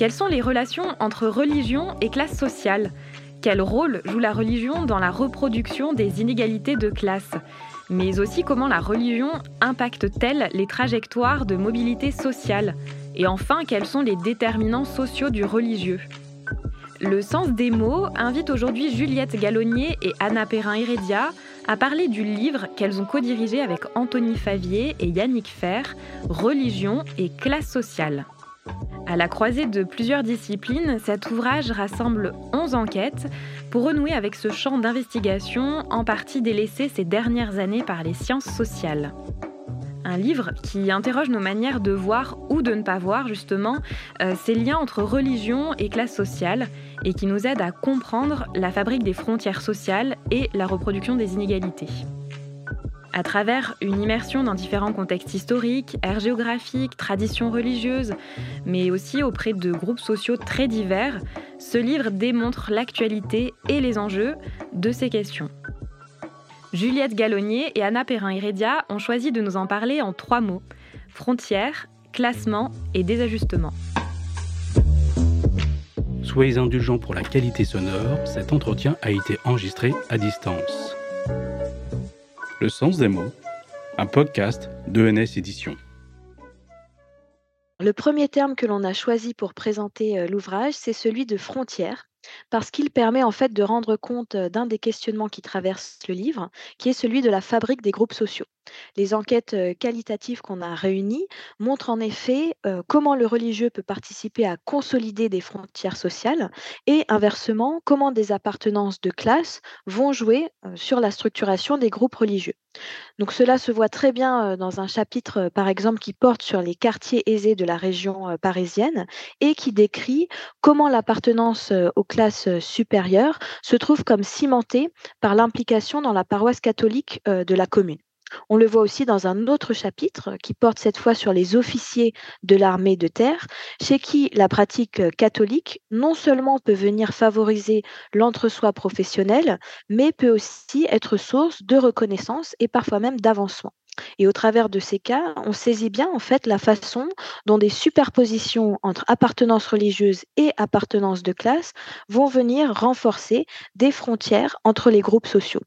Quelles sont les relations entre religion et classe sociale? Quel rôle joue la religion dans la reproduction des inégalités de classe? Mais aussi comment la religion impacte-t-elle les trajectoires de mobilité sociale? Et enfin, quels sont les déterminants sociaux du religieux? Le sens des mots invite aujourd'hui Juliette Gallonnier et Anna Perrin-Heredia à parler du livre qu'elles ont co-dirigé avec Anthony Favier et Yannick Fer, Religion et classe sociale. À la croisée de plusieurs disciplines, cet ouvrage rassemble 11 enquêtes pour renouer avec ce champ d'investigation en partie délaissé ces dernières années par les sciences sociales. Un livre qui interroge nos manières de voir ou de ne pas voir justement euh, ces liens entre religion et classe sociale et qui nous aide à comprendre la fabrique des frontières sociales et la reproduction des inégalités. À travers une immersion dans différents contextes historiques, aires géographiques, traditions religieuses, mais aussi auprès de groupes sociaux très divers, ce livre démontre l'actualité et les enjeux de ces questions. Juliette Gallonnier et Anna Perrin-Heredia ont choisi de nous en parler en trois mots frontières, classement et désajustement. Soyez indulgents pour la qualité sonore, cet entretien a été enregistré à distance. Le sens des mots, un podcast d'ENS Éditions. Le premier terme que l'on a choisi pour présenter euh, l'ouvrage, c'est celui de frontière parce qu'il permet en fait de rendre compte d'un des questionnements qui traversent le livre, qui est celui de la fabrique des groupes sociaux. Les enquêtes qualitatives qu'on a réunies montrent en effet comment le religieux peut participer à consolider des frontières sociales et inversement comment des appartenances de classe vont jouer sur la structuration des groupes religieux. Cela se voit très bien dans un chapitre par exemple qui porte sur les quartiers aisés de la région parisienne et qui décrit comment l'appartenance aux classes supérieures se trouve comme cimentée par l'implication dans la paroisse catholique de la commune. On le voit aussi dans un autre chapitre qui porte cette fois sur les officiers de l'armée de terre, chez qui la pratique catholique non seulement peut venir favoriser l'entre-soi professionnel, mais peut aussi être source de reconnaissance et parfois même d'avancement. Et au travers de ces cas, on saisit bien en fait la façon dont des superpositions entre appartenance religieuse et appartenance de classe vont venir renforcer des frontières entre les groupes sociaux.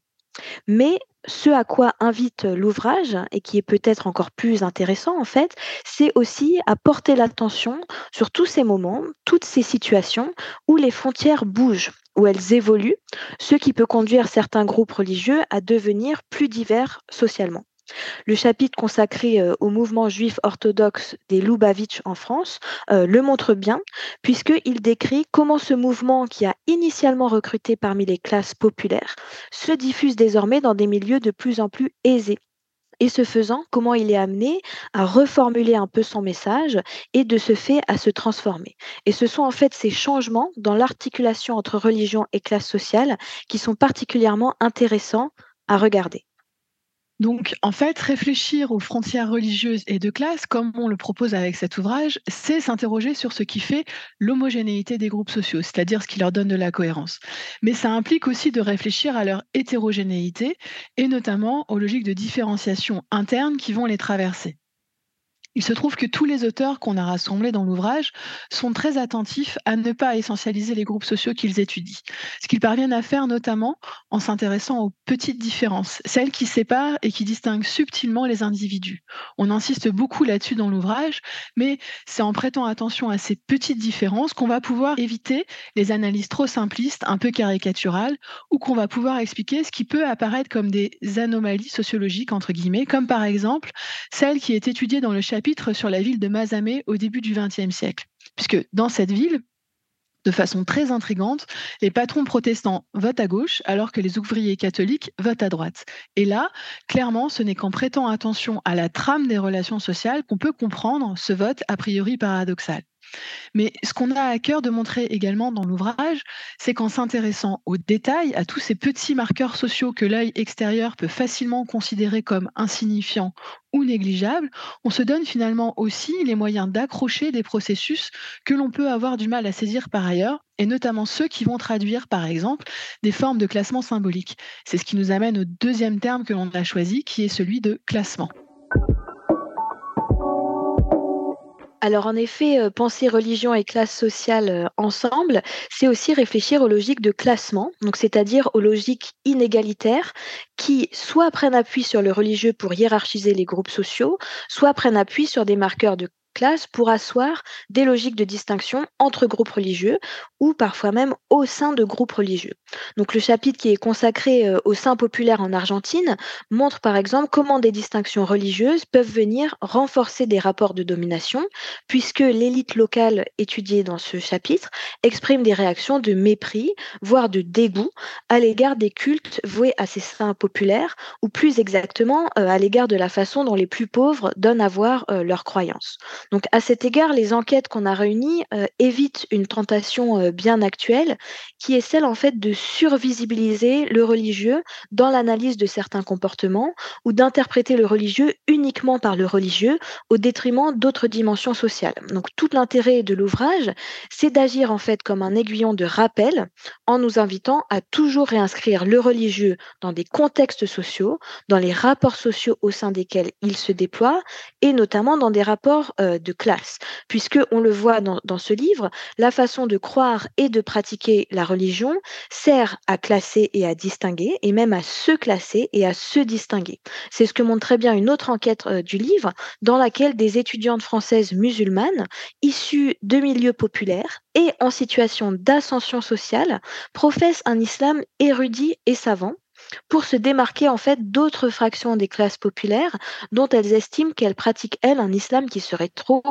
Mais ce à quoi invite l'ouvrage, et qui est peut-être encore plus intéressant en fait, c'est aussi à porter l'attention sur tous ces moments, toutes ces situations où les frontières bougent, où elles évoluent, ce qui peut conduire certains groupes religieux à devenir plus divers socialement. Le chapitre consacré euh, au mouvement juif orthodoxe des Lubavitch en France euh, le montre bien, puisqu'il décrit comment ce mouvement, qui a initialement recruté parmi les classes populaires, se diffuse désormais dans des milieux de plus en plus aisés. Et ce faisant, comment il est amené à reformuler un peu son message et de ce fait à se transformer. Et ce sont en fait ces changements dans l'articulation entre religion et classe sociale qui sont particulièrement intéressants à regarder. Donc, en fait, réfléchir aux frontières religieuses et de classe, comme on le propose avec cet ouvrage, c'est s'interroger sur ce qui fait l'homogénéité des groupes sociaux, c'est-à-dire ce qui leur donne de la cohérence. Mais ça implique aussi de réfléchir à leur hétérogénéité et notamment aux logiques de différenciation interne qui vont les traverser. Il se trouve que tous les auteurs qu'on a rassemblés dans l'ouvrage sont très attentifs à ne pas essentialiser les groupes sociaux qu'ils étudient, ce qu'ils parviennent à faire notamment en s'intéressant aux petites différences, celles qui séparent et qui distinguent subtilement les individus. On insiste beaucoup là-dessus dans l'ouvrage, mais c'est en prêtant attention à ces petites différences qu'on va pouvoir éviter les analyses trop simplistes, un peu caricaturales, ou qu'on va pouvoir expliquer ce qui peut apparaître comme des anomalies sociologiques, entre guillemets, comme par exemple celle qui est étudiée dans le chapitre sur la ville de Mazamet au début du XXe siècle. Puisque dans cette ville, de façon très intrigante, les patrons protestants votent à gauche alors que les ouvriers catholiques votent à droite. Et là, clairement, ce n'est qu'en prêtant attention à la trame des relations sociales qu'on peut comprendre ce vote a priori paradoxal. Mais ce qu'on a à cœur de montrer également dans l'ouvrage, c'est qu'en s'intéressant aux détails, à tous ces petits marqueurs sociaux que l'œil extérieur peut facilement considérer comme insignifiants ou négligeables, on se donne finalement aussi les moyens d'accrocher des processus que l'on peut avoir du mal à saisir par ailleurs, et notamment ceux qui vont traduire, par exemple, des formes de classement symbolique. C'est ce qui nous amène au deuxième terme que l'on a choisi, qui est celui de classement. Alors en effet, euh, penser religion et classe sociale euh, ensemble, c'est aussi réfléchir aux logiques de classement, c'est-à-dire aux logiques inégalitaires qui soit prennent appui sur le religieux pour hiérarchiser les groupes sociaux, soit prennent appui sur des marqueurs de classe pour asseoir des logiques de distinction entre groupes religieux ou parfois même au sein de groupes religieux. Donc le chapitre qui est consacré euh, au sein populaire en Argentine montre par exemple comment des distinctions religieuses peuvent venir renforcer des rapports de domination puisque l'élite locale étudiée dans ce chapitre exprime des réactions de mépris, voire de dégoût à l'égard des cultes voués à ces saints populaires ou plus exactement euh, à l'égard de la façon dont les plus pauvres donnent à voir euh, leurs croyances. Donc à cet égard, les enquêtes qu'on a réunies euh, évitent une tentation euh, bien actuelle, qui est celle en fait de survisibiliser le religieux dans l'analyse de certains comportements ou d'interpréter le religieux uniquement par le religieux au détriment d'autres dimensions sociales. Donc tout l'intérêt de l'ouvrage, c'est d'agir en fait comme un aiguillon de rappel en nous invitant à toujours réinscrire le religieux dans des contextes sociaux, dans les rapports sociaux au sein desquels il se déploie et notamment dans des rapports euh, de classe, puisque on le voit dans, dans, ce livre, la façon de croire et de pratiquer la religion sert à classer et à distinguer, et même à se classer et à se distinguer. C'est ce que montre très bien une autre enquête euh, du livre, dans laquelle des étudiantes françaises musulmanes, issues de milieux populaires et en situation d'ascension sociale, professent un islam érudit et savant, pour se démarquer en fait d'autres fractions des classes populaires dont elles estiment qu'elles pratiquent, elles, un islam qui serait trop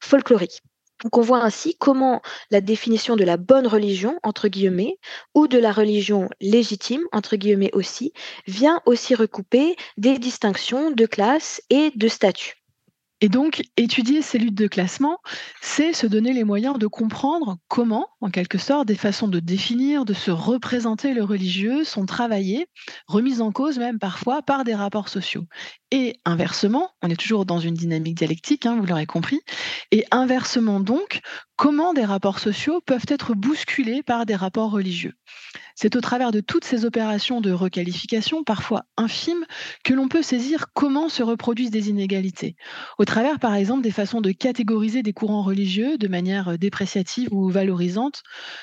folklorique. Donc on voit ainsi comment la définition de la bonne religion, entre guillemets, ou de la religion légitime, entre guillemets aussi, vient aussi recouper des distinctions de classe et de statut. Et donc, étudier ces luttes de classement, c'est se donner les moyens de comprendre comment, en quelque sorte, des façons de définir, de se représenter le religieux sont travaillées, remises en cause même parfois par des rapports sociaux. Et inversement, on est toujours dans une dynamique dialectique, hein, vous l'aurez compris, et inversement donc, comment des rapports sociaux peuvent être bousculés par des rapports religieux? C'est au travers de toutes ces opérations de requalification, parfois infimes, que l'on peut saisir comment se reproduisent des inégalités. Au travers, par exemple, des façons de catégoriser des courants religieux de manière dépréciative ou valorisante,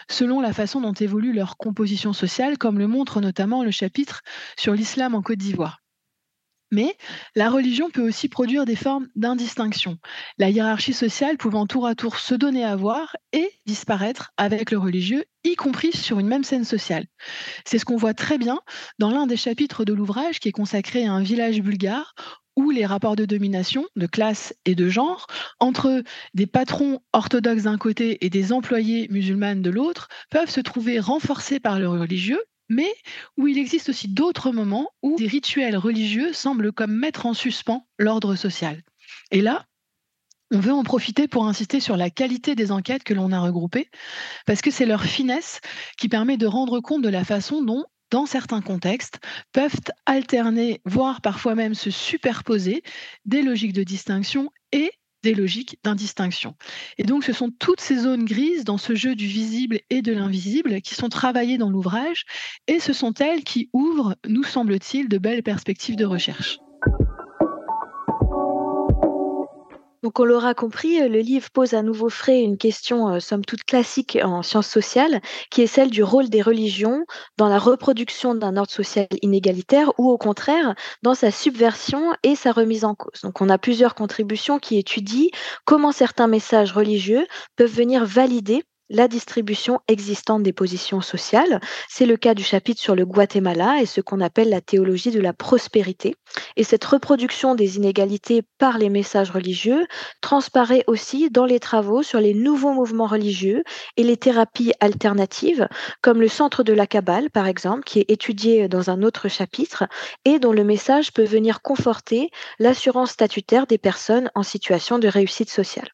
selon la façon dont évolue leur composition sociale, comme le montre notamment le chapitre sur l'islam en Côte d'Ivoire. Mais la religion peut aussi produire des formes d'indistinction, la hiérarchie sociale pouvant tour à tour se donner à voir et disparaître avec le religieux, y compris sur une même scène sociale. C'est ce qu'on voit très bien dans l'un des chapitres de l'ouvrage qui est consacré à un village bulgare où les rapports de domination, de classe et de genre, entre des patrons orthodoxes d'un côté et des employés musulmanes de l'autre, peuvent se trouver renforcés par le religieux mais où il existe aussi d'autres moments où des rituels religieux semblent comme mettre en suspens l'ordre social. Et là, on veut en profiter pour insister sur la qualité des enquêtes que l'on a regroupées, parce que c'est leur finesse qui permet de rendre compte de la façon dont, dans certains contextes, peuvent alterner, voire parfois même se superposer, des logiques de distinction et des logiques d'indistinction. Et donc, ce sont toutes ces zones grises dans ce jeu du visible et de l'invisible qui sont travaillées dans l'ouvrage, et ce sont elles qui ouvrent, nous semble-t-il, de belles perspectives de recherche. Donc on l'aura compris, euh, le livre pose à nouveau frais une question, euh, somme toute classique en sciences sociales, qui est celle du rôle des religions dans la reproduction d'un ordre social inégalitaire ou au contraire dans sa subversion et sa remise en cause. Donc on a plusieurs contributions qui étudient comment certains messages religieux peuvent venir valider la distribution existante des positions sociales. C'est le cas du chapitre sur le Guatemala et ce qu'on appelle la théologie de la prospérité. Et cette reproduction des inégalités par les messages religieux transparaît aussi dans les travaux sur les nouveaux mouvements religieux et les thérapies alternatives, comme le centre de la Kabbale, par exemple, qui est étudié dans un autre chapitre et dont le message peut venir conforter l'assurance statutaire des personnes en situation de réussite sociale.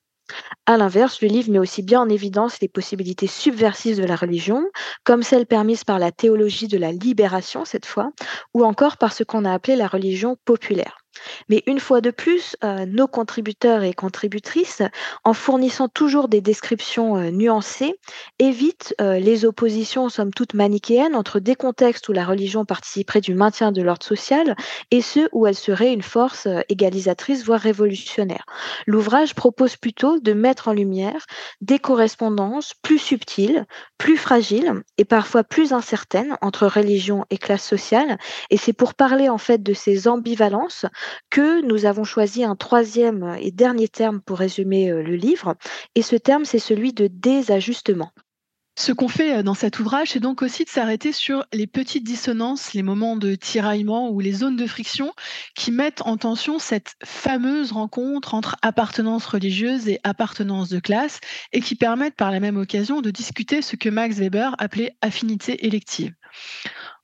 À l'inverse, le livre met aussi bien en évidence les possibilités subversives de la religion, comme celles permises par la théologie de la libération cette fois, ou encore par ce qu'on a appelé la religion populaire. Mais une fois de plus, euh, nos contributeurs et contributrices, en fournissant toujours des descriptions euh, nuancées, évitent euh, les oppositions, somme toute manichéennes, entre des contextes où la religion participerait du maintien de l'ordre social et ceux où elle serait une force égalisatrice, voire révolutionnaire. L'ouvrage propose plutôt de mettre en lumière des correspondances plus subtiles, plus fragiles et parfois plus incertaines entre religion et classe sociale. Et c'est pour parler en fait de ces ambivalences que nous avons choisi un troisième et dernier terme pour résumer euh, le livre, et ce terme, c'est celui de désajustement. Ce qu'on fait euh, dans cet ouvrage, c'est donc aussi de s'arrêter sur les petites dissonances, les moments de tiraillement ou les zones de friction qui mettent en tension cette fameuse rencontre entre appartenance religieuse et appartenance de classe et qui permettent par la même occasion de discuter ce que Max Weber appelait affinité élective.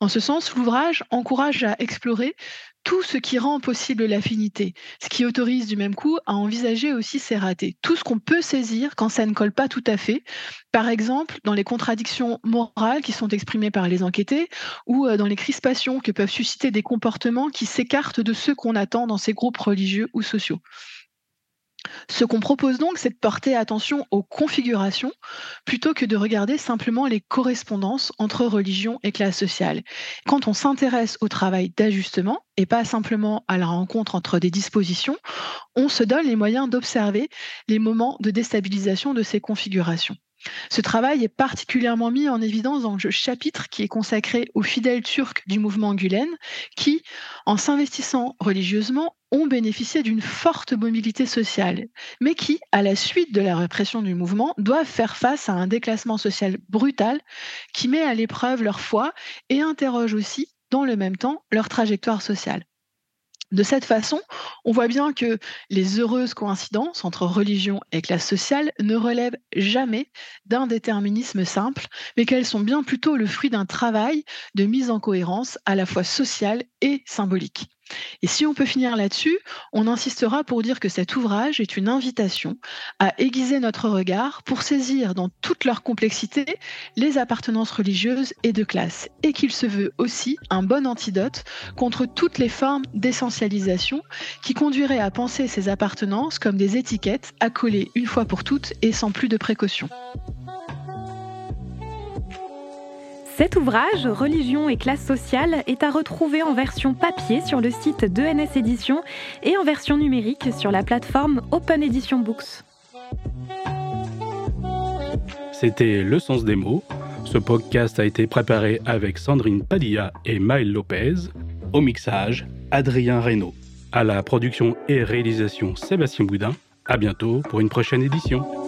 En ce sens, l'ouvrage encourage à explorer tout ce qui rend possible l'affinité, ce qui autorise du même coup à envisager aussi ses ratés, tout ce qu'on peut saisir quand ça ne colle pas tout à fait, par exemple dans les contradictions morales qui sont exprimées par les enquêtés ou euh, dans les crispations que peuvent susciter des comportements qui s'écartent de ceux qu'on attend dans ces groupes religieux ou sociaux. Ce qu'on propose donc, c'est de porter attention aux configurations plutôt que de regarder simplement les correspondances entre religion et classe sociale. Quand on s'intéresse au travail d'ajustement et pas simplement à la rencontre entre des dispositions, on se donne les moyens d'observer les moments de déstabilisation de ces configurations. Ce travail est particulièrement mis en évidence dans le chapitre qui est consacré aux fidèles turcs du mouvement Gulen, qui, en s'investissant religieusement, ont bénéficié d'une forte mobilité sociale, mais qui, à la suite de la répression du mouvement, doivent faire face à un déclassement social brutal qui met à l'épreuve leur foi et interroge aussi, dans le même temps, leur trajectoire sociale. De cette façon, on voit bien que les heureuses coïncidences entre religion et classe sociale ne relèvent jamais d'un déterminisme simple, mais qu'elles sont bien plutôt le fruit d'un travail de mise en cohérence à la fois sociale et symbolique. Et si on peut finir là-dessus, on insistera pour dire que cet ouvrage est une invitation à aiguiser notre regard pour saisir dans toute leur complexité les appartenances religieuses et de classe, et qu'il se veut aussi un bon antidote contre toutes les formes d'essentialisation qui conduiraient à penser ces appartenances comme des étiquettes à coller une fois pour toutes et sans plus de précaution. Cet ouvrage, Religion et classe sociale, est à retrouver en version papier sur le site d'ENS Éditions et en version numérique sur la plateforme Open Edition Books. C'était Le Sens des mots. Ce podcast a été préparé avec Sandrine Padilla et Maël Lopez. Au mixage, Adrien Reynaud. À la production et réalisation, Sébastien Boudin. À bientôt pour une prochaine édition.